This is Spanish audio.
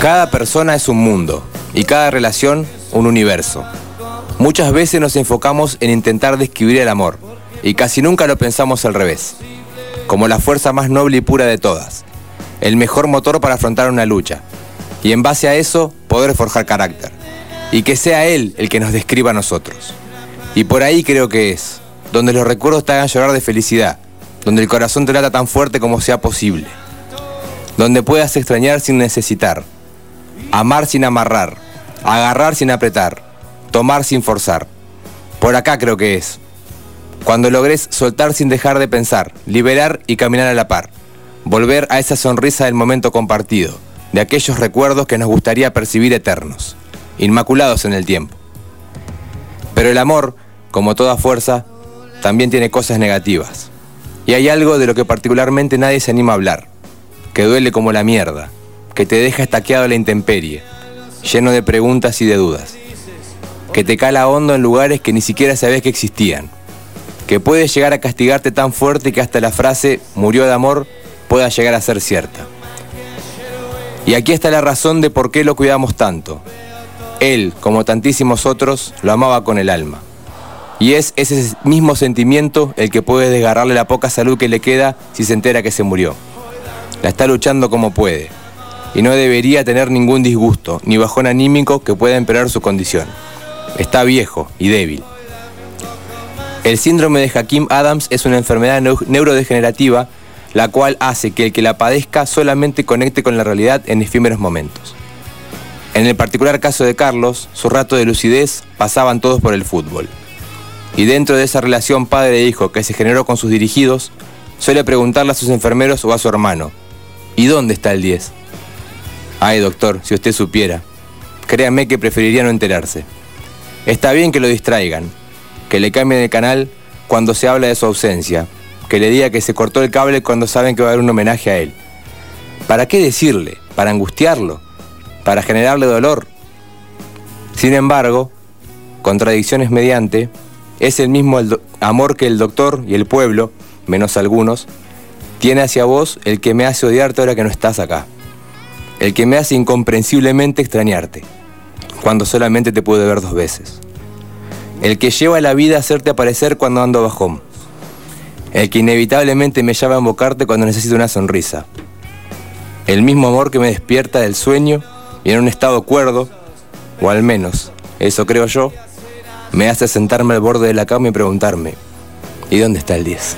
Cada persona es un mundo y cada relación un universo. Muchas veces nos enfocamos en intentar describir el amor y casi nunca lo pensamos al revés, como la fuerza más noble y pura de todas, el mejor motor para afrontar una lucha. Y en base a eso poder forjar carácter. Y que sea él el que nos describa a nosotros. Y por ahí creo que es, donde los recuerdos te hagan llorar de felicidad, donde el corazón te lata tan fuerte como sea posible, donde puedas extrañar sin necesitar, amar sin amarrar, agarrar sin apretar, tomar sin forzar. Por acá creo que es. Cuando logres soltar sin dejar de pensar, liberar y caminar a la par, volver a esa sonrisa del momento compartido, de aquellos recuerdos que nos gustaría percibir eternos, inmaculados en el tiempo. Pero el amor, como toda fuerza, también tiene cosas negativas. Y hay algo de lo que particularmente nadie se anima a hablar, que duele como la mierda, que te deja estaqueado la intemperie, lleno de preguntas y de dudas, que te cala hondo en lugares que ni siquiera sabes que existían, que puede llegar a castigarte tan fuerte que hasta la frase murió de amor pueda llegar a ser cierta. Y aquí está la razón de por qué lo cuidamos tanto. Él, como tantísimos otros, lo amaba con el alma. Y es ese mismo sentimiento el que puede desgarrarle la poca salud que le queda si se entera que se murió. La está luchando como puede, y no debería tener ningún disgusto ni bajón anímico que pueda empeorar su condición. Está viejo y débil. El síndrome de Hakim Adams es una enfermedad neurodegenerativa la cual hace que el que la padezca solamente conecte con la realidad en efímeros momentos. En el particular caso de Carlos, su rato de lucidez pasaban todos por el fútbol. Y dentro de esa relación padre-hijo que se generó con sus dirigidos, suele preguntarle a sus enfermeros o a su hermano, ¿y dónde está el 10? Ay, doctor, si usted supiera. Créame que preferiría no enterarse. Está bien que lo distraigan, que le cambien el canal cuando se habla de su ausencia, que le diga que se cortó el cable cuando saben que va a haber un homenaje a él. ¿Para qué decirle? ¿Para angustiarlo? ¿Para generarle dolor? Sin embargo, contradicciones mediante, es el mismo amor que el doctor y el pueblo, menos algunos, tiene hacia vos el que me hace odiarte ahora que no estás acá el que me hace incomprensiblemente extrañarte, cuando solamente te pude ver dos veces. El que lleva la vida a hacerte aparecer cuando ando bajón. El que inevitablemente me llama a invocarte cuando necesito una sonrisa. El mismo amor que me despierta del sueño y en un estado cuerdo, o al menos, eso creo yo, me hace sentarme al borde de la cama y preguntarme, ¿y dónde está el 10?